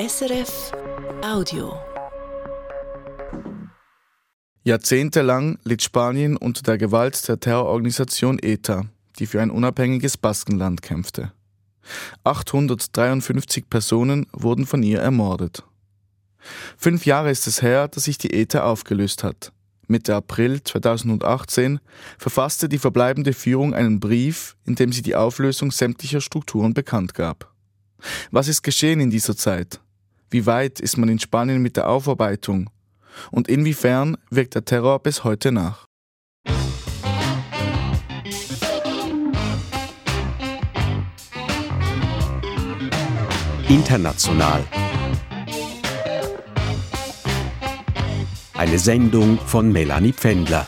SRF Audio. Jahrzehntelang litt Spanien unter der Gewalt der Terrororganisation ETA, die für ein unabhängiges Baskenland kämpfte. 853 Personen wurden von ihr ermordet. Fünf Jahre ist es her, dass sich die ETA aufgelöst hat. Mitte April 2018 verfasste die verbleibende Führung einen Brief, in dem sie die Auflösung sämtlicher Strukturen bekannt gab. Was ist geschehen in dieser Zeit? Wie weit ist man in Spanien mit der Aufarbeitung? Und inwiefern wirkt der Terror bis heute nach? International. Eine Sendung von Melanie Pfändler.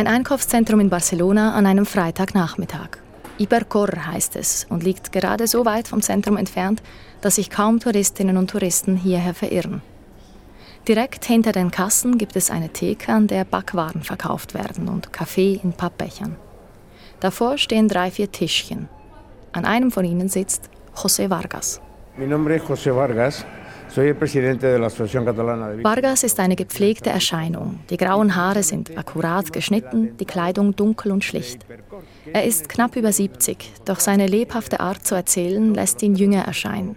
Ein Einkaufszentrum in Barcelona an einem Freitagnachmittag. Ibercor heißt es und liegt gerade so weit vom Zentrum entfernt, dass sich kaum Touristinnen und Touristen hierher verirren. Direkt hinter den Kassen gibt es eine Theke, an der Backwaren verkauft werden und Kaffee in Pappbechern. Davor stehen drei, vier Tischchen. An einem von ihnen sitzt José Vargas. Mi nombre es José Vargas. Vargas ist eine gepflegte Erscheinung. Die grauen Haare sind akkurat geschnitten, die Kleidung dunkel und schlicht. Er ist knapp über 70, doch seine lebhafte Art zu erzählen lässt ihn jünger erscheinen.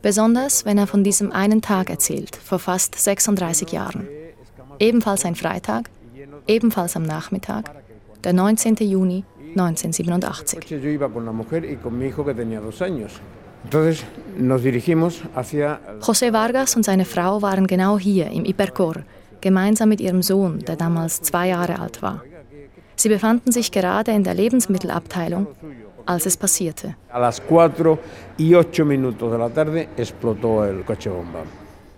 Besonders, wenn er von diesem einen Tag erzählt, vor fast 36 Jahren. Ebenfalls ein Freitag, ebenfalls am Nachmittag, der 19. Juni 1987. José Vargas und seine Frau waren genau hier im Ipercor, gemeinsam mit ihrem Sohn, der damals zwei Jahre alt war. Sie befanden sich gerade in der Lebensmittelabteilung, als es passierte.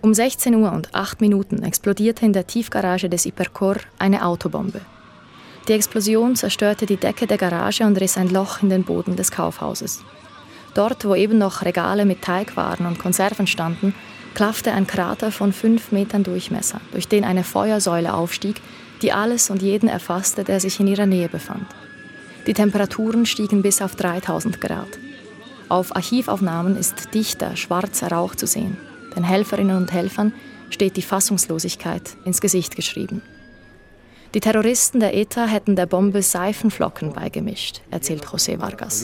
Um 16 Uhr und 8 Minuten explodierte in der Tiefgarage des Ipercor eine Autobombe. Die Explosion zerstörte die Decke der Garage und riss ein Loch in den Boden des Kaufhauses. Dort, wo eben noch Regale mit Teigwaren und Konserven standen, klaffte ein Krater von fünf Metern Durchmesser, durch den eine Feuersäule aufstieg, die alles und jeden erfasste, der sich in ihrer Nähe befand. Die Temperaturen stiegen bis auf 3000 Grad. Auf Archivaufnahmen ist dichter, schwarzer Rauch zu sehen. Den Helferinnen und Helfern steht die Fassungslosigkeit ins Gesicht geschrieben. Die Terroristen der ETA hätten der Bombe Seifenflocken beigemischt, erzählt José Vargas.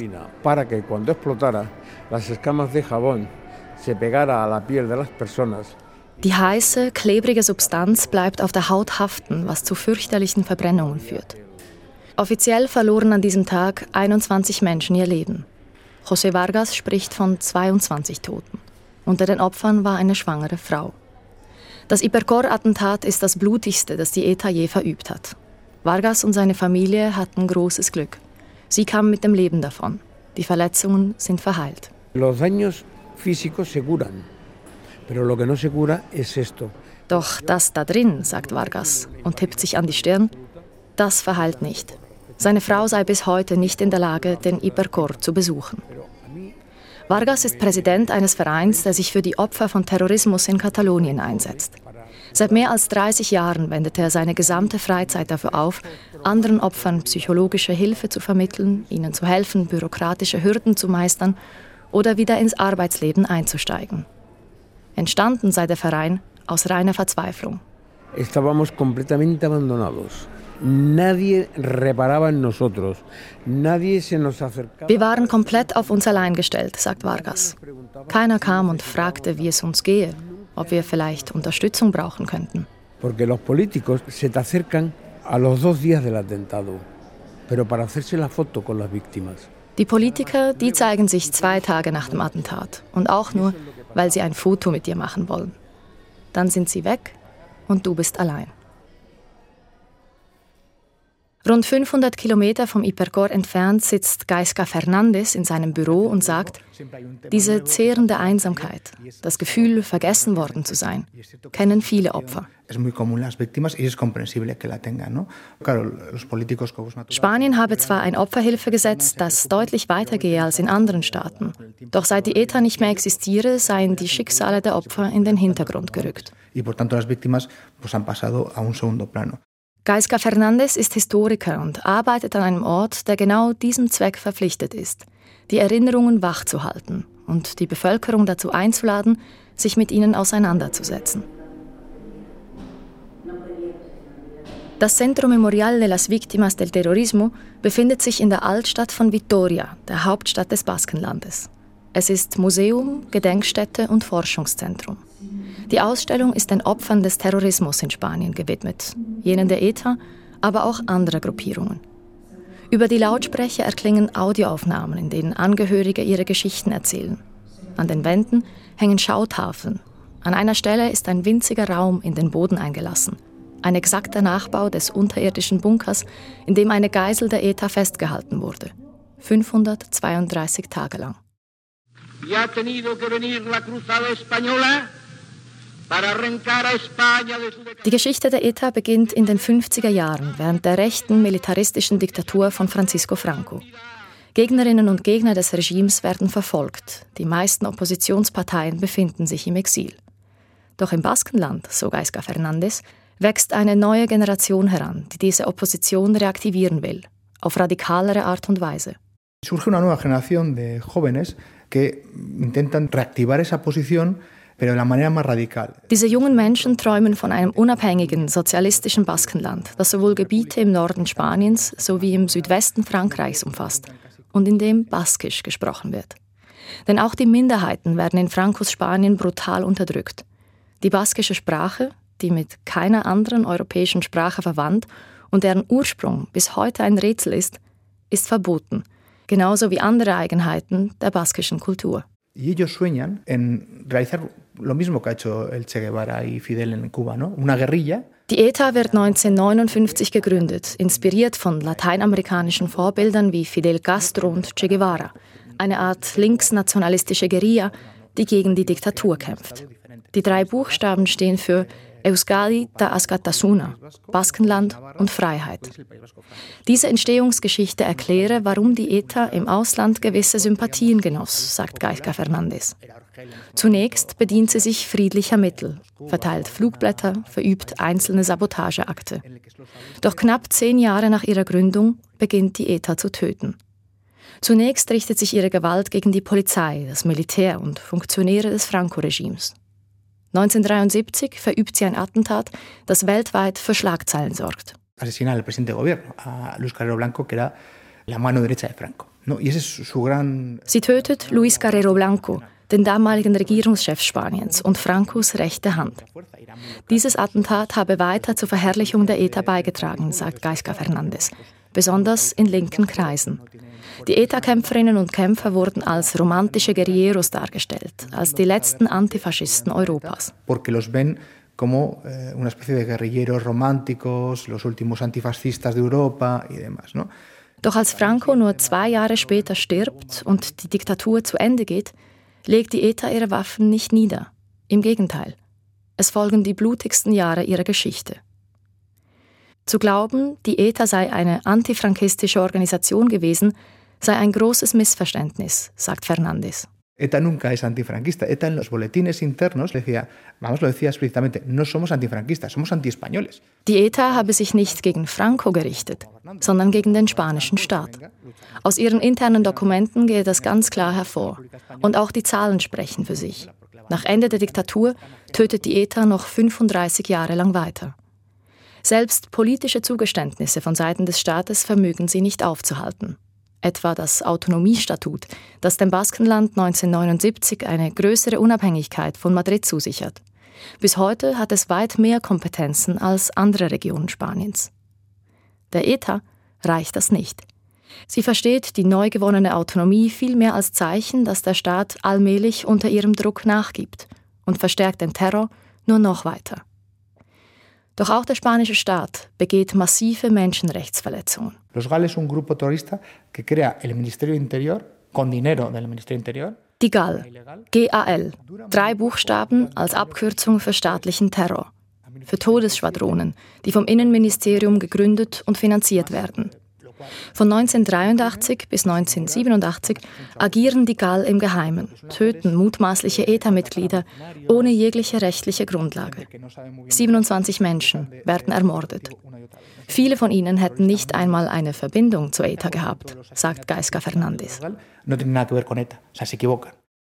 Die heiße, klebrige Substanz bleibt auf der Haut haften, was zu fürchterlichen Verbrennungen führt. Offiziell verloren an diesem Tag 21 Menschen ihr Leben. José Vargas spricht von 22 Toten. Unter den Opfern war eine schwangere Frau. Das Ipercor-Attentat ist das blutigste, das die ETA je verübt hat. Vargas und seine Familie hatten großes Glück. Sie kamen mit dem Leben davon. Die Verletzungen sind verheilt. Los daños físicos se curan, pero lo que no se cura es esto. Doch das da drin, sagt Vargas und tippt sich an die Stirn, das verheilt nicht. Seine Frau sei bis heute nicht in der Lage, den Ipercor zu besuchen. Vargas ist Präsident eines Vereins, der sich für die Opfer von Terrorismus in Katalonien einsetzt. Seit mehr als 30 Jahren wendet er seine gesamte Freizeit dafür auf, anderen Opfern psychologische Hilfe zu vermitteln, ihnen zu helfen, bürokratische Hürden zu meistern oder wieder ins Arbeitsleben einzusteigen. Entstanden sei der Verein aus reiner Verzweiflung. Estábamos completamente abandonados. Nadie reparaba en nosotros. Nadie se nos acercaba. Wir waren komplett auf uns allein gestellt, sagt Vargas. Keiner kam und fragte, wie es uns gehe, ob wir vielleicht Unterstützung brauchen könnten. Porque los políticos se te acercan a los dos días del atentado, pero para hacerse la foto con las víctimas. Die Politiker, die zeigen sich zwei Tage nach dem Attentat und auch nur, weil sie ein Foto mit dir machen wollen. Dann sind sie weg und du bist allein. Rund 500 Kilometer vom Hipercor entfernt sitzt Gaisca Fernandez in seinem Büro und sagt, diese zehrende Einsamkeit, das Gefühl, vergessen worden zu sein, kennen viele Opfer. Spanien habe zwar ein Opferhilfegesetz, das deutlich weitergehe als in anderen Staaten, doch seit die ETA nicht mehr existiere, seien die Schicksale der Opfer in den Hintergrund gerückt. Gaisca Fernandez ist Historiker und arbeitet an einem Ort, der genau diesem Zweck verpflichtet ist, die Erinnerungen wachzuhalten und die Bevölkerung dazu einzuladen, sich mit ihnen auseinanderzusetzen. Das Centro Memorial de las Víctimas del Terrorismo befindet sich in der Altstadt von Vitoria, der Hauptstadt des Baskenlandes. Es ist Museum, Gedenkstätte und Forschungszentrum. Die Ausstellung ist den Opfern des Terrorismus in Spanien gewidmet, jenen der ETA, aber auch anderer Gruppierungen. Über die Lautsprecher erklingen Audioaufnahmen, in denen Angehörige ihre Geschichten erzählen. An den Wänden hängen Schautafeln. An einer Stelle ist ein winziger Raum in den Boden eingelassen. Ein exakter Nachbau des unterirdischen Bunkers, in dem eine Geisel der ETA festgehalten wurde. 532 Tage lang. Y tenido que venir la cruzada española die Geschichte der ETA beginnt in den 50er Jahren während der rechten militaristischen Diktatur von Francisco Franco. Gegnerinnen und Gegner des Regimes werden verfolgt. Die meisten Oppositionsparteien befinden sich im Exil. Doch im Baskenland, so Gaisca Fernandez, wächst eine neue Generation heran, die diese Opposition reaktivieren will, auf radikalere Art und Weise. Surge una nueva generación de jóvenes que intentan reactivar esa posición diese jungen Menschen träumen von einem unabhängigen, sozialistischen Baskenland, das sowohl Gebiete im Norden Spaniens sowie im Südwesten Frankreichs umfasst und in dem Baskisch gesprochen wird. Denn auch die Minderheiten werden in Frankos Spanien brutal unterdrückt. Die baskische Sprache, die mit keiner anderen europäischen Sprache verwandt und deren Ursprung bis heute ein Rätsel ist, ist verboten, genauso wie andere Eigenheiten der baskischen Kultur. Y ellos sueñan en realizar lo mismo que ha hecho el Che Guevara y Fidel en Cuba, ¿no? Una guerrilla. Die ETA wird 1959 gegründet, inspiriert von lateinamerikanischen Vorbildern wie Fidel Castro und Che Guevara, eine Art linksnationalistische Guerilla, die gegen die Diktatur kämpft. Die drei Buchstaben stehen für Euskadi da Askatasuna, Baskenland und Freiheit. Diese Entstehungsgeschichte erkläre, warum die ETA im Ausland gewisse Sympathien genoss, sagt Gaisca Fernandez. Zunächst bedient sie sich friedlicher Mittel, verteilt Flugblätter, verübt einzelne Sabotageakte. Doch knapp zehn Jahre nach ihrer Gründung beginnt die ETA zu töten. Zunächst richtet sich ihre Gewalt gegen die Polizei, das Militär und Funktionäre des Franco-Regimes. 1973 verübt sie ein Attentat, das weltweit für Schlagzeilen sorgt. Asesinar al presidente de gobierno, a Luis Carrero Blanco, que era la mano derecha de Franco. Sie tötet Luis Carrero Blanco, den damaligen Regierungschef Spaniens und Francos rechte Hand. Dieses Attentat habe weiter zur Verherrlichung der ETA beigetragen, sagt Gaisca Fernandez, besonders in linken Kreisen. Die ETA-Kämpferinnen und Kämpfer wurden als romantische Guerilleros dargestellt, als die letzten Antifaschisten Europas. como eh, una especie de guerrilleros románticos, los últimos antifascistas de Europa y demás, ¿no? Doch als Franco nur zwei Jahre später stirbt und die Diktatur zu Ende geht, legt die ETA ihre Waffen nicht nieder. Im Gegenteil. Es folgen die blutigsten Jahre ihrer Geschichte. Zu glauben, die ETA sei eine antifrankistische Organisation gewesen, sei ein großes Missverständnis, sagt Fernandes. ETA nunca es antifranquista. ETA en los boletines internos decía, vamos, lo decía explícitamente, no somos antifranquistas, somos antiespañoles. Die ETA habe sich nicht gegen Franco gerichtet, sondern gegen den spanischen Staat. Aus ihren internen Dokumenten geht das ganz klar hervor. Und auch die Zahlen sprechen für sich. Nach Ende der Diktatur tötet die ETA noch 35 Jahre lang weiter. Selbst politische Zugeständnisse von Seiten des Staates vermögen sie nicht aufzuhalten etwa das Autonomiestatut, das dem Baskenland 1979 eine größere Unabhängigkeit von Madrid zusichert. Bis heute hat es weit mehr Kompetenzen als andere Regionen Spaniens. Der ETA reicht das nicht. Sie versteht die neu gewonnene Autonomie vielmehr als Zeichen, dass der Staat allmählich unter ihrem Druck nachgibt und verstärkt den Terror nur noch weiter. Doch auch der spanische Staat begeht massive Menschenrechtsverletzungen. Los GAL es un grupo terrorista que crea el Ministerio Interior con dinero del Ministerio Interior. Die GAL, GAL, drei Buchstaben als Abkürzung für staatlichen Terror, für Todesschwadronen, die vom Innenministerium gegründet und finanziert werden. Von 1983 bis 1987 agieren die GAL im Geheimen, töten mutmaßliche ETA-Mitglieder ohne jegliche rechtliche Grundlage. 27 Menschen werden ermordet. Viele von ihnen hätten nicht einmal eine Verbindung zu ETA gehabt, sagt Gaisca Fernandes.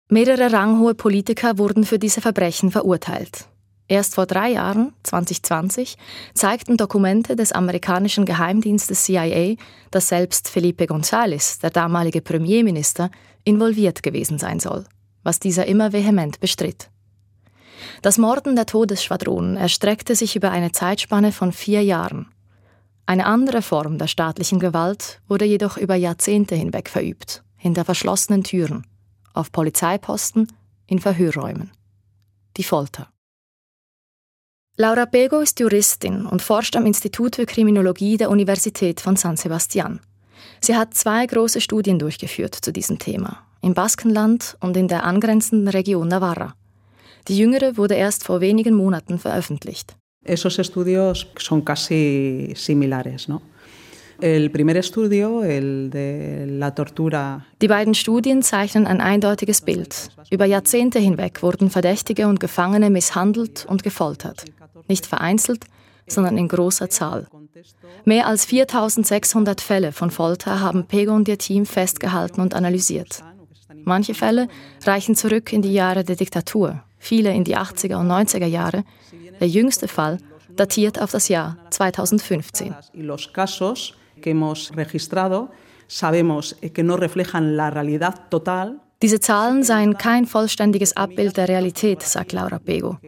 Mehrere ranghohe Politiker wurden für diese Verbrechen verurteilt. Erst vor drei Jahren, 2020, zeigten Dokumente des amerikanischen Geheimdienstes CIA, dass selbst Felipe González, der damalige Premierminister, involviert gewesen sein soll, was dieser immer vehement bestritt. Das Morden der Todesschwadronen erstreckte sich über eine Zeitspanne von vier Jahren. Eine andere Form der staatlichen Gewalt wurde jedoch über Jahrzehnte hinweg verübt, hinter verschlossenen Türen, auf Polizeiposten, in Verhörräumen. Die Folter. Laura Pego ist Juristin und forscht am Institut für Kriminologie der Universität von San Sebastian. Sie hat zwei große Studien durchgeführt zu diesem Thema, im Baskenland und in der angrenzenden Region Navarra. Die jüngere wurde erst vor wenigen Monaten veröffentlicht. Esos estudios son casi similares, ¿no? El primer estudio, el de la tortura. Die beiden Studien zeichnen ein eindeutiges Bild. Über Jahrzehnte hinweg wurden Verdächtige und Gefangene misshandelt und gefoltert. Nicht vereinzelt, sondern in großer Zahl. Mehr als 4600 Fälle von Folter haben Pego und ihr Team festgehalten und analysiert. Manche Fälle reichen zurück in die Jahre der Diktatur, viele in die 80er und 90er Jahre. Der jüngste Fall datiert auf das Jahr 2015 que hemos registrado sabemos que no reflejan la realidad total. Diese Zahlen seien kein vollständiges Abbild der Realität, sagt Laura Pego.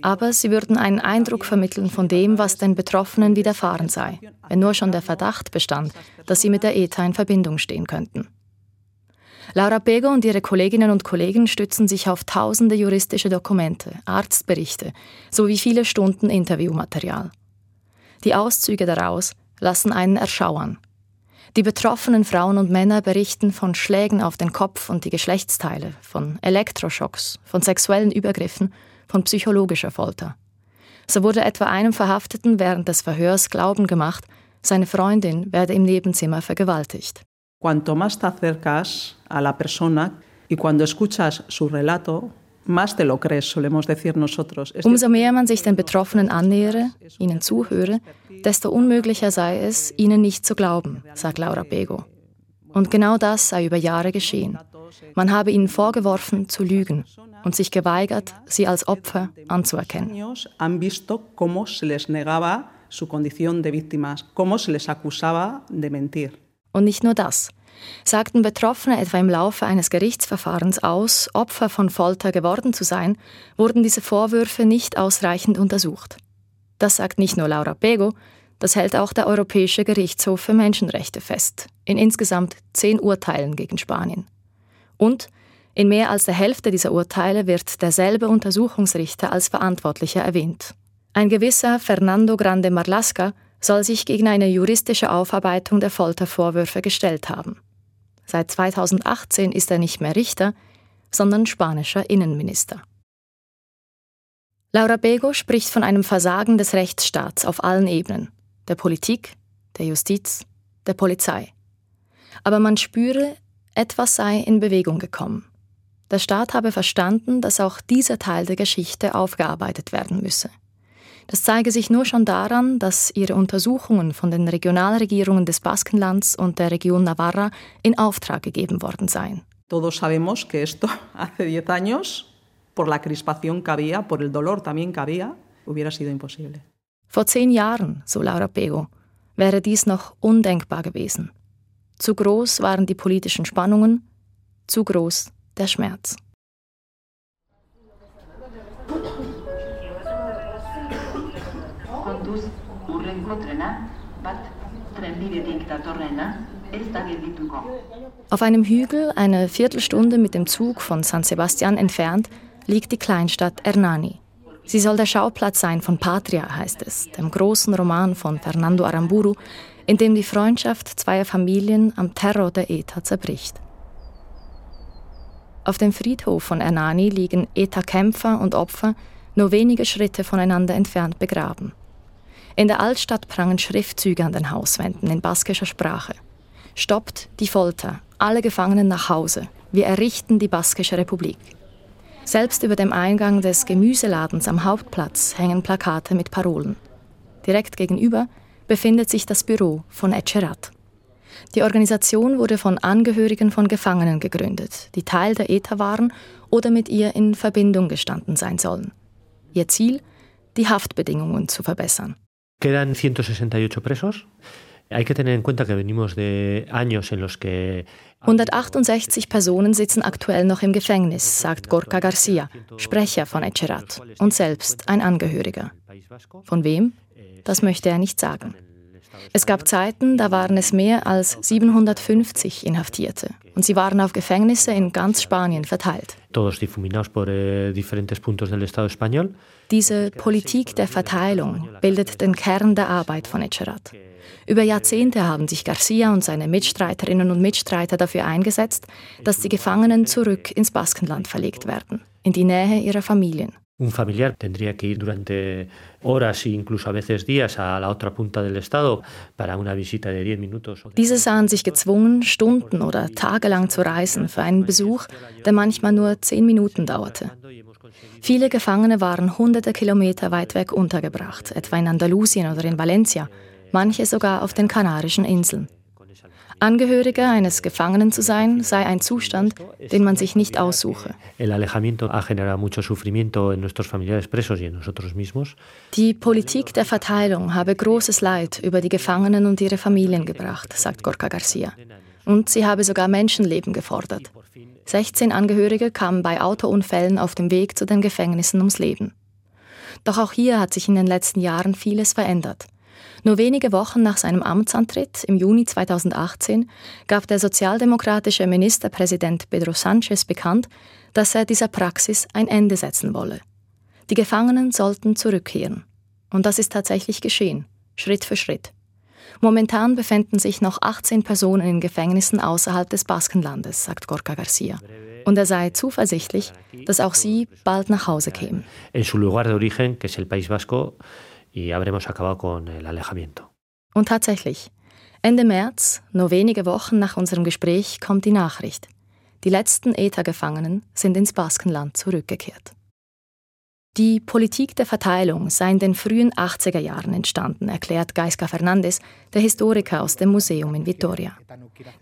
Aber sie würden einen Eindruck vermitteln von dem, was den Betroffenen widerfahren sei, wenn nur schon der Verdacht bestand, dass sie mit der ETA in Verbindung stehen könnten. Laura Pego und ihre Kolleginnen und Kollegen stützen sich auf tausende juristische Dokumente, Arztberichte sowie viele Stunden Interviewmaterial. Die Auszüge daraus lassen einen erschauern. Die betroffenen Frauen und Männer berichten von Schlägen auf den Kopf und die Geschlechtsteile, von Elektroschocks, von sexuellen Übergriffen, von psychologischer Folter. So wurde etwa einem Verhafteten während des Verhörs Glauben gemacht, seine Freundin werde im Nebenzimmer vergewaltigt. Cuanto más te acercas a la persona y cuando escuchas su relato, Umso mehr man sich den Betroffenen annähere, ihnen zuhöre, desto unmöglicher sei es, ihnen nicht zu glauben, sagt Laura Bego. Und genau das sei über Jahre geschehen. Man habe ihnen vorgeworfen, zu lügen und sich geweigert, sie als Opfer anzuerkennen. Und nicht nur das sagten Betroffene etwa im Laufe eines Gerichtsverfahrens aus, Opfer von Folter geworden zu sein, wurden diese Vorwürfe nicht ausreichend untersucht. Das sagt nicht nur Laura Pego, das hält auch der Europäische Gerichtshof für Menschenrechte fest, in insgesamt zehn Urteilen gegen Spanien. Und in mehr als der Hälfte dieser Urteile wird derselbe Untersuchungsrichter als Verantwortlicher erwähnt. Ein gewisser Fernando Grande Marlasca soll sich gegen eine juristische Aufarbeitung der Foltervorwürfe gestellt haben. Seit 2018 ist er nicht mehr Richter, sondern spanischer Innenminister. Laura Bego spricht von einem Versagen des Rechtsstaats auf allen Ebenen, der Politik, der Justiz, der Polizei. Aber man spüre, etwas sei in Bewegung gekommen. Der Staat habe verstanden, dass auch dieser Teil der Geschichte aufgearbeitet werden müsse. Das zeige sich nur schon daran, dass ihre Untersuchungen von den Regionalregierungen des Baskenlands und der Region Navarra in Auftrag gegeben worden seien. Todos sabemos que esto hace 10 años, por la crispación que había, por el dolor también que había, hubiera sido imposible. Vor zehn Jahren, so Laura Pego, wäre dies noch undenkbar gewesen. Zu groß waren die politischen Spannungen, zu groß der Schmerz. Auf einem Hügel, eine Viertelstunde mit dem Zug von San Sebastian entfernt, liegt die Kleinstadt Hernani. Sie soll der Schauplatz sein von Patria, heißt es, dem großen Roman von Fernando Aramburu, in dem die Freundschaft zweier Familien am Terror der ETA zerbricht. Auf dem Friedhof von Ernani liegen ETA-Kämpfer und Opfer nur wenige Schritte voneinander entfernt begraben. In der Altstadt prangen Schriftzüge an den Hauswänden in baskischer Sprache. Stoppt die Folter, alle Gefangenen nach Hause. Wir errichten die Baskische Republik. Selbst über dem Eingang des Gemüseladens am Hauptplatz hängen Plakate mit Parolen. Direkt gegenüber befindet sich das Büro von Etcherat. Die Organisation wurde von Angehörigen von Gefangenen gegründet, die Teil der ETA waren oder mit ihr in Verbindung gestanden sein sollen. Ihr Ziel, die Haftbedingungen zu verbessern. Quedan 168 presos. Hay que tener en cuenta que venimos de años en los que 168 Personen sitzen aktuell noch im Gefängnis, sagt Gorka Garcia, Sprecher von Echerat und selbst ein Angehöriger. Von wem? Das möchte er nicht sagen. Es gab Zeiten, da waren es mehr als 750 Inhaftierte und sie waren auf Gefängnisse in ganz Spanien verteilt. Eh, Diese Politik der Verteilung bildet den Kern der Arbeit von Echerat. Über Jahrzehnte haben sich Garcia und seine Mitstreiterinnen und Mitstreiter dafür eingesetzt, dass die Gefangenen zurück ins Baskenland verlegt werden, in die Nähe ihrer Familien. Un familiar tendría que ir durante horas e incluso a veces días a la otra punta del Estado para una visita de 10 minutos. Diese sahen sich gezwungen, Stunden oder tagelang zu reisen für einen Besuch, der manchmal nur zehn Minuten dauerte. Viele Gefangene waren hunderte Kilometer weit weg untergebracht, etwa in Andalusien oder in Valencia, manche sogar auf den Kanarischen Inseln. Angehöriger eines Gefangenen zu sein, sei ein Zustand, den man sich nicht aussuche. Die Politik der Verteilung habe großes Leid über die Gefangenen und ihre Familien gebracht, sagt Gorka Garcia. Und sie habe sogar Menschenleben gefordert. 16 Angehörige kamen bei Autounfällen auf dem Weg zu den Gefängnissen ums Leben. Doch auch hier hat sich in den letzten Jahren vieles verändert. Nur wenige Wochen nach seinem Amtsantritt im Juni 2018 gab der sozialdemokratische Ministerpräsident Pedro Sanchez bekannt, dass er dieser Praxis ein Ende setzen wolle. Die Gefangenen sollten zurückkehren. Und das ist tatsächlich geschehen, Schritt für Schritt. Momentan befinden sich noch 18 Personen in Gefängnissen außerhalb des Baskenlandes, sagt Gorka Garcia. Und er sei zuversichtlich, dass auch sie bald nach Hause kämen. En su lugar de origen, que es el País Vasco, y habremos acabado con el alejamiento. Und tatsächlich, Ende März, nur wenige Wochen nach unserem Gespräch, kommt die Nachricht. Die letzten ETA-Gefangenen sind ins Baskenland zurückgekehrt. Die Politik der Verteilung sei in den frühen 80er Jahren entstanden, erklärt Gaisca Fernandes, der Historiker aus dem Museum in Vitoria.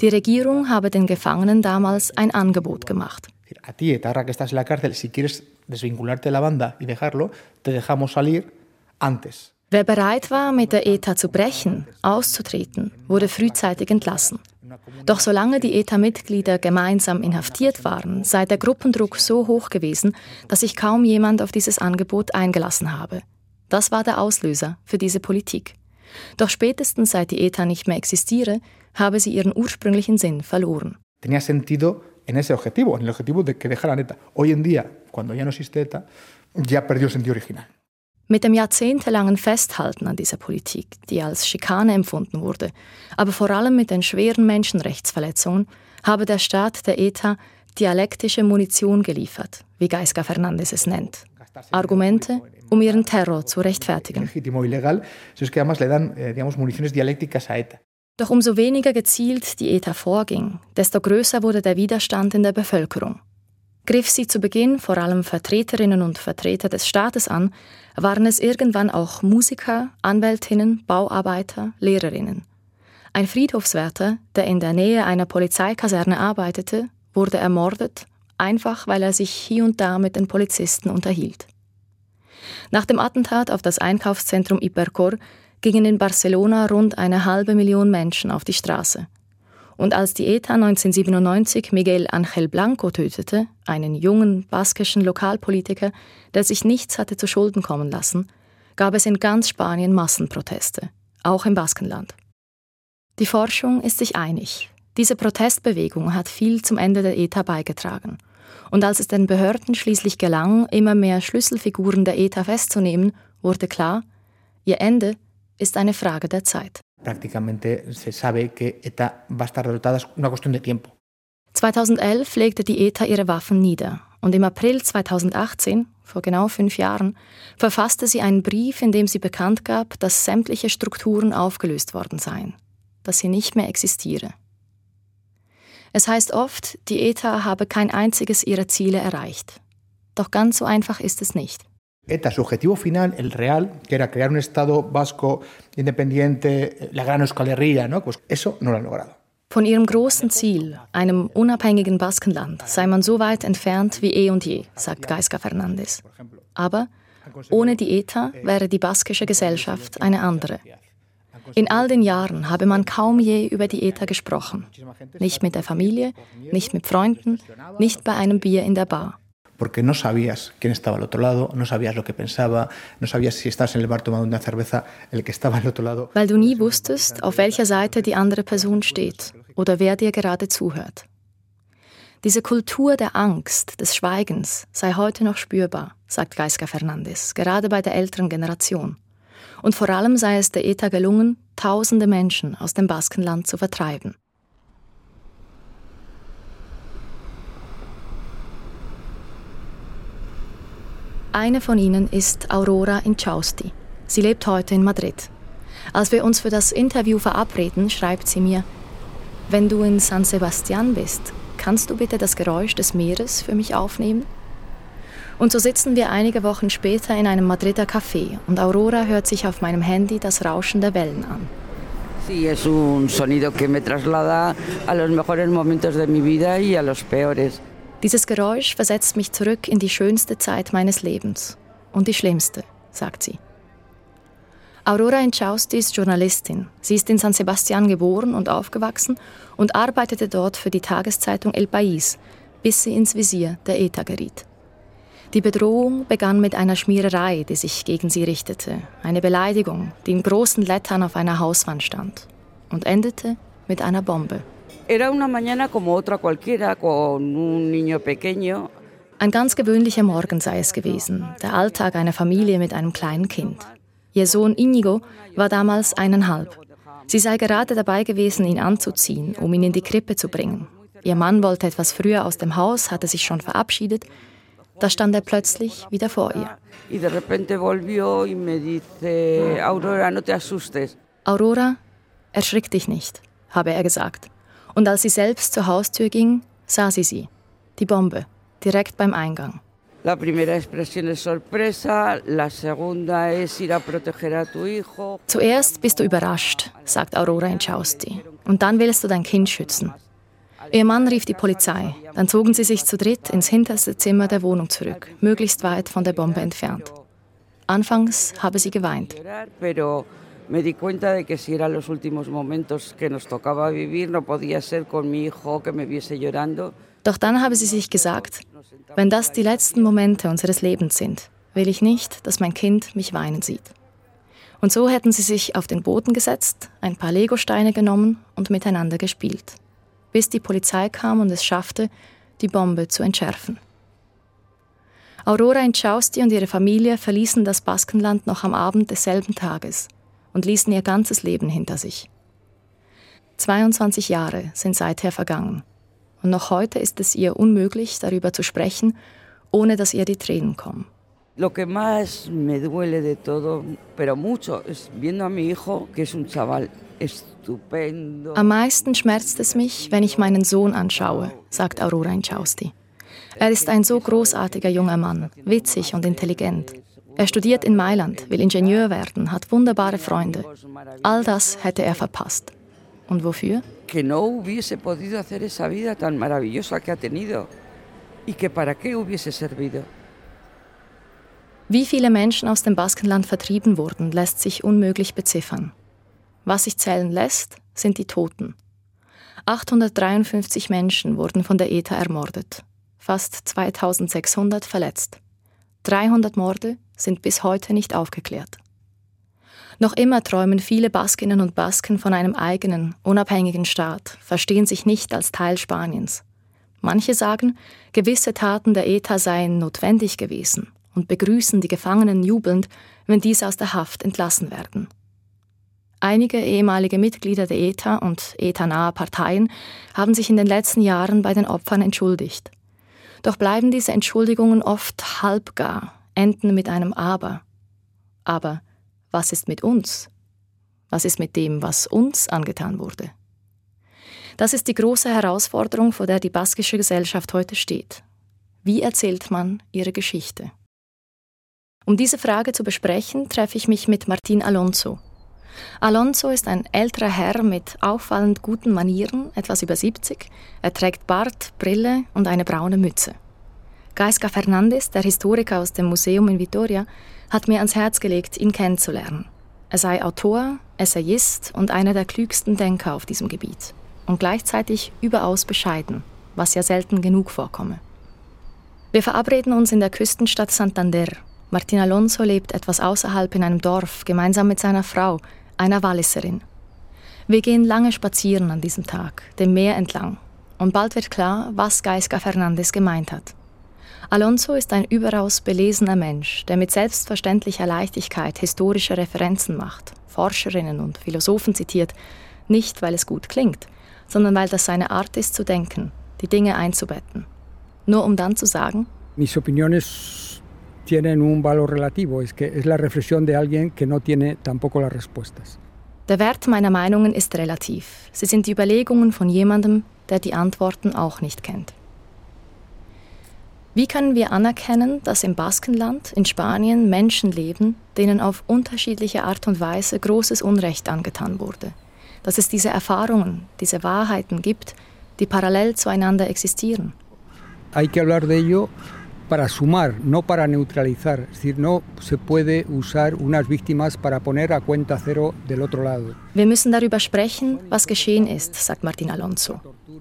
Die Regierung habe den Gefangenen damals ein Angebot gemacht. A ti, etarra que estás en la cárcel, si quieres desvincularte de la banda y dejarlo, te dejamos salir antes. Wer bereit war, mit der ETA zu brechen, auszutreten, wurde frühzeitig entlassen. Doch solange die ETA-Mitglieder gemeinsam inhaftiert waren, sei der Gruppendruck so hoch gewesen, dass sich kaum jemand auf dieses Angebot eingelassen habe. Das war der Auslöser für diese Politik. Doch spätestens seit die ETA nicht mehr existiere, habe sie ihren ursprünglichen Sinn verloren. Tenía sentido en ese objetivo, en el objetivo de que dejaran ETA. Hoy en día, cuando ya no existe ETA, ya perdió el sentido original. Mit dem jahrzehntelangen Festhalten an dieser Politik, die als Schikane empfunden wurde, aber vor allem mit den schweren Menschenrechtsverletzungen, habe der Staat der ETA dialektische Munition geliefert, wie Gaisca Fernandes es nennt. Argumente, um ihren Terror zu rechtfertigen. Eh, Doch umso weniger gezielt die ETA vorging, desto größer wurde der Widerstand in der Bevölkerung. Griff sie zu Beginn vor allem Vertreterinnen und Vertreter des Staates an, waren es irgendwann auch Musiker, Anwältinnen, Bauarbeiter, Lehrerinnen. Ein Friedhofswärter, der in der Nähe einer Polizeikaserne arbeitete, wurde ermordet, einfach weil er sich hier und da mit den Polizisten unterhielt. Nach dem Attentat auf das Einkaufszentrum Ipercor gingen in Barcelona rund eine halbe Million Menschen auf die Straße. Und als die ETA 1997 Miguel Ángel Blanco tötete, einen jungen baskischen Lokalpolitiker, der sich nichts hatte zu Schulden kommen lassen, gab es in ganz Spanien Massenproteste, auch im Baskenland. Die Forschung ist sich einig. Diese Protestbewegung hat viel zum Ende der ETA beigetragen. Und als es den Behörden schließlich gelang, immer mehr Schlüsselfiguren der ETA festzunehmen, wurde klar, ihr Ende ist eine Frage der Zeit. Prácticamente se sabe que ETA va a estar derrotada, es una cuestión de tiempo. 2011 legte die ETA ihre Waffen nieder und im April 2018, vor genau fünf Jahren, verfasste sie einen Brief, in dem sie bekannt gab, dass sämtliche Strukturen aufgelöst worden seien, dass sie nicht mehr existiere. Es heißt oft, die ETA habe kein einziges ihrer Ziele erreicht. Doch ganz so einfach ist es nicht. ETA, su objetivo final, el real, que era crear un Estado vasco independiente, la gran Euskal Herria, ¿no? pues eso no lo han logrado. Von ihrem großen Ziel, einem unabhängigen Baskenland, sei man so weit entfernt wie eh und je, sagt Gaisca Fernandes. Aber ohne die ETA wäre die baskische Gesellschaft eine andere. In all den Jahren habe man kaum je über die ETA gesprochen. Nicht mit der Familie, nicht mit Freunden, nicht bei einem Bier in der Bar. Porque no sabías quién estaba al otro lado, no sabías lo que pensaba, no sabías si estabas en el bar tomando una cerveza, el que estaba al otro lado. Weil du nie wusstest, auf welcher Seite die andere Person steht oder wer dir gerade zuhört. Diese Kultur der Angst, des Schweigens sei heute noch spürbar, sagt Geiska Fernandes, gerade bei der älteren Generation. Und vor allem sei es der ETA gelungen, tausende Menschen aus dem Baskenland zu vertreiben. Eine von ihnen ist Aurora Inchausti. Sie lebt heute in Madrid. Als wir uns für das Interview verabreden, schreibt sie mir, wenn du in San Sebastian bist, kannst du bitte das Geräusch des Meeres für mich aufnehmen? Und so sitzen wir einige Wochen später in einem Madrider Café und Aurora hört sich auf meinem Handy das Rauschen der Wellen an. Sí, es un sonido que me traslada a los mejores momentos de mi vida y a los peores. Dieses Geräusch versetzt mich zurück in die schönste Zeit meines Lebens und die schlimmste, sagt sie. Aurora Inchausti ist Journalistin. Sie ist in San Sebastian geboren und aufgewachsen und arbeitete dort für die Tageszeitung El País, bis sie ins Visier der ETA geriet. Die Bedrohung begann mit einer Schmiererei, die sich gegen sie richtete, eine Beleidigung, die in großen Lettern auf einer Hauswand stand, und endete mit einer Bombe. Era una mañana como otra cualquiera con un niño pequeño. Ein ganz gewöhnlicher Morgen sei es gewesen, der Alltag einer Familie mit einem kleinen Kind. Ihr Sohn Inigo war damals eineinhalb. Sie sei gerade dabei gewesen, ihn anzuziehen, um ihn in die Krippe zu bringen. Ihr Mann wollte etwas früher aus dem Haus, hatte sich schon verabschiedet. Da stand er plötzlich wieder vor ihr. Aurora, erschrick dich nicht, habe er gesagt. Und als sie selbst zur Haustür ging, sah sie sie, die Bombe, direkt beim Eingang. Zuerst bist du überrascht, sagt Aurora Inchausti, und dann willst du dein Kind schützen. Ihr Mann rief die Polizei. Dann zogen sie sich zu dritt ins hinterste Zimmer der Wohnung zurück, möglichst weit von der Bombe entfernt. Anfangs habe sie geweint. Me di cuenta de que si eran los últimos momentos que nos tocaba vivir, no podía ser con mi hijo que me viese llorando. Doch dann habe sie sich gesagt, wenn das die letzten Momente unseres Lebens sind, will ich nicht, dass mein Kind mich weinen sieht. Und so hätten sie sich auf den Boden gesetzt, ein paar Legosteine genommen und miteinander gespielt, bis die Polizei kam und es schaffte, die Bombe zu entschärfen. Aurora Inchausti und ihre Familie verließen das Baskenland noch am Abend desselben Tages und ließen ihr ganzes Leben hinter sich. 22 Jahre sind seither vergangen und noch heute ist es ihr unmöglich, darüber zu sprechen, ohne dass ihr die Tränen kommen. Lo que más me duele de todo, pero mucho, es viendo a mi hijo, que es un chaval estupendo. Am meisten schmerzt es mich, wenn ich meinen Sohn anschaue, sagt Aurora Inchausti. Er ist ein so großartiger junger Mann, witzig und intelligent. Er studiert in Mailand, will Ingenieur werden, hat wunderbare Freunde. All das hätte er verpasst. Und wofür? Que no hubiese podido hacer esa vida tan maravillosa que ha tenido. Y que para qué hubiese servido. Wie viele Menschen aus dem Baskenland vertrieben wurden, lässt sich unmöglich beziffern. Was sich zählen lässt, sind die Toten. 853 Menschen wurden von der ETA ermordet, fast 2600 verletzt. 300 Morde sind bis heute nicht aufgeklärt. Noch immer träumen viele Baskinnen und Basken von einem eigenen, unabhängigen Staat, verstehen sich nicht als Teil Spaniens. Manche sagen, gewisse Taten der ETA seien notwendig gewesen und begrüßen die Gefangenen jubelnd, wenn diese aus der Haft entlassen werden. Einige ehemalige Mitglieder der ETA und ETA-nahe Parteien haben sich in den letzten Jahren bei den Opfern entschuldigt. Doch bleiben diese Entschuldigungen oft halbgar, enden mit einem Aber. Aber was ist mit uns? Was ist mit dem, was uns angetan wurde? Das ist die große Herausforderung, vor der die baskische Gesellschaft heute steht. Wie erzählt man ihre Geschichte? Um diese Frage zu besprechen, treffe ich mich mit Martin Alonso. Alonso ist ein älterer Herr mit auffallend guten Manieren, etwas über 70. Er trägt Bart, Brille und eine braune Mütze. Gaisca Fernandes, der Historiker aus dem Museum in Vitoria, hat mir ans Herz gelegt, ihn kennenzulernen. Er sei Autor, Essayist und einer der klügsten Denker auf diesem Gebiet. Und gleichzeitig überaus bescheiden, was ja selten genug vorkomme. Wir verabreden uns in der Küstenstadt Santander. Martin Alonso lebt etwas außerhalb in einem Dorf, gemeinsam mit seiner Frau, einer Walliserin. Wir gehen lange spazieren an diesem Tag, dem Meer entlang. Und bald wird klar, was Gaisca Fernandes gemeint hat. Alonso ist ein überaus belesener Mensch, der mit selbstverständlicher Leichtigkeit historische Referenzen macht, Forscherinnen und Philosophen zitiert, nicht weil es gut klingt, sondern weil das seine Art ist zu denken, die Dinge einzubetten. Nur um dann zu sagen, Mis opiniones tienen un valor relativo, es que es la reflexión de alguien que no tiene tampoco las respuestas. Der Wert meiner Meinungen ist relativ. Sie sind die Überlegungen von jemandem, der die Antworten auch nicht kennt. Wie können wir anerkennen, dass im Baskenland, in Spanien Menschen leben, denen auf unterschiedliche Art und Weise großes Unrecht angetan wurde? Dass es diese Erfahrungen, diese Wahrheiten gibt, die parallel zueinander existieren? Hay que hablar de ello para sumar, no para neutralizar. Es decir, no se puede usar unas víctimas para poner a cuenta cero del otro lado. Wir müssen darüber sprechen, was geschehen ist, sagt Martin Alonso.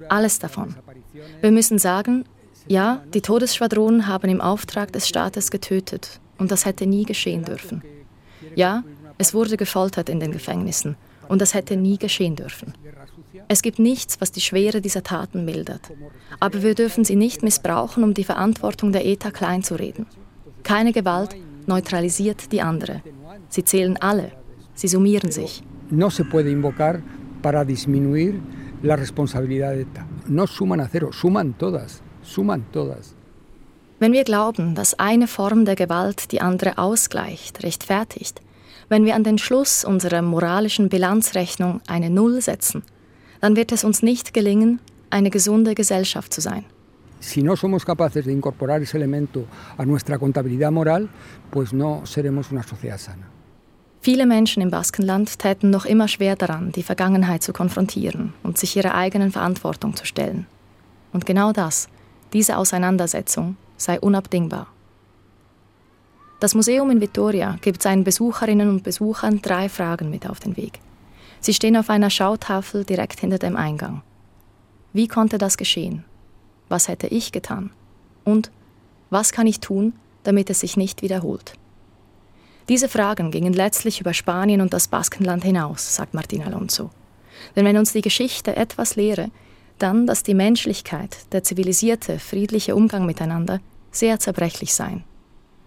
Alles davon. Wir müssen sagen, ja, die Todesschwadronen haben im Auftrag des Staates getötet und das hätte nie geschehen dürfen. Ja, es wurde gefoltert in den Gefängnissen und das hätte nie geschehen dürfen. Es gibt nichts, was die Schwere dieser Taten mildert. Aber wir dürfen sie nicht missbrauchen, um die Verantwortung der ETA kleinzureden. Keine Gewalt neutralisiert die andere. Sie zählen alle. Sie summieren sich. No se puede invocar para disminuir la responsabilidad de ETA. No suman a cero, suman todas. suman todas. Wenn wir glauben, dass eine Form der Gewalt die andere ausgleicht, rechtfertigt, wenn wir an den Schluss unserer moralischen Bilanzrechnung eine Null setzen, dann wird es uns nicht gelingen, eine gesunde Gesellschaft zu sein. Si no somos capaces de incorporar ese elemento a nuestra contabilidad moral, pues no seremos una sociedad sana. Viele Menschen im Baskenland täten noch immer schwer daran, die Vergangenheit zu konfrontieren und sich ihrer eigenen Verantwortung zu stellen. Und genau das diese Auseinandersetzung sei unabdingbar. Das Museum in Vitoria gibt seinen Besucherinnen und Besuchern drei Fragen mit auf den Weg. Sie stehen auf einer Schautafel direkt hinter dem Eingang. Wie konnte das geschehen? Was hätte ich getan? Und was kann ich tun, damit es sich nicht wiederholt? Diese Fragen gingen letztlich über Spanien und das Baskenland hinaus, sagt Martin Alonso. Denn wenn uns die Geschichte etwas lehre, dann, dass die Menschlichkeit, der zivilisierte, friedliche Umgang miteinander sehr zerbrechlich seien.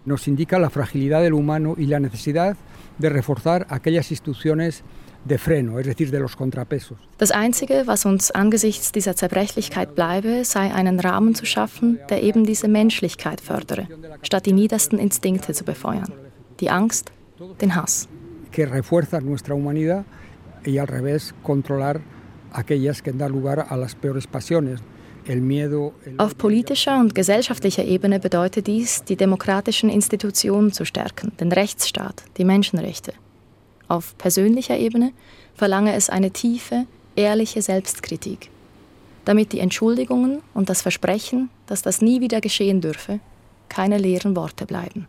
Nos indica la fragilidad del humano y la necesidad de reforzar aquellas instituciones de freno, es decir, de los contrapesos. Das Einzige, was uns angesichts dieser Zerbrechlichkeit bleibe, sei einen Rahmen zu schaffen, der eben diese Menschlichkeit fördere, statt die niedersten Instinkte zu befeuern. Die Angst, den Hass. Que refuerza nuestra humanidad y al revés controlar aquellas que dan lugar a las peores pasiones. Auf politischer und gesellschaftlicher Ebene bedeutet dies, die demokratischen Institutionen zu stärken, den Rechtsstaat, die Menschenrechte. Auf persönlicher Ebene verlange es eine tiefe, ehrliche Selbstkritik, damit die Entschuldigungen und das Versprechen, dass das nie wieder geschehen dürfe, keine leeren Worte bleiben.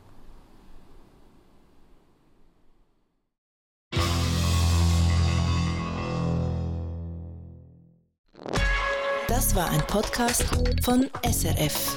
Das war ein Podcast von SRF.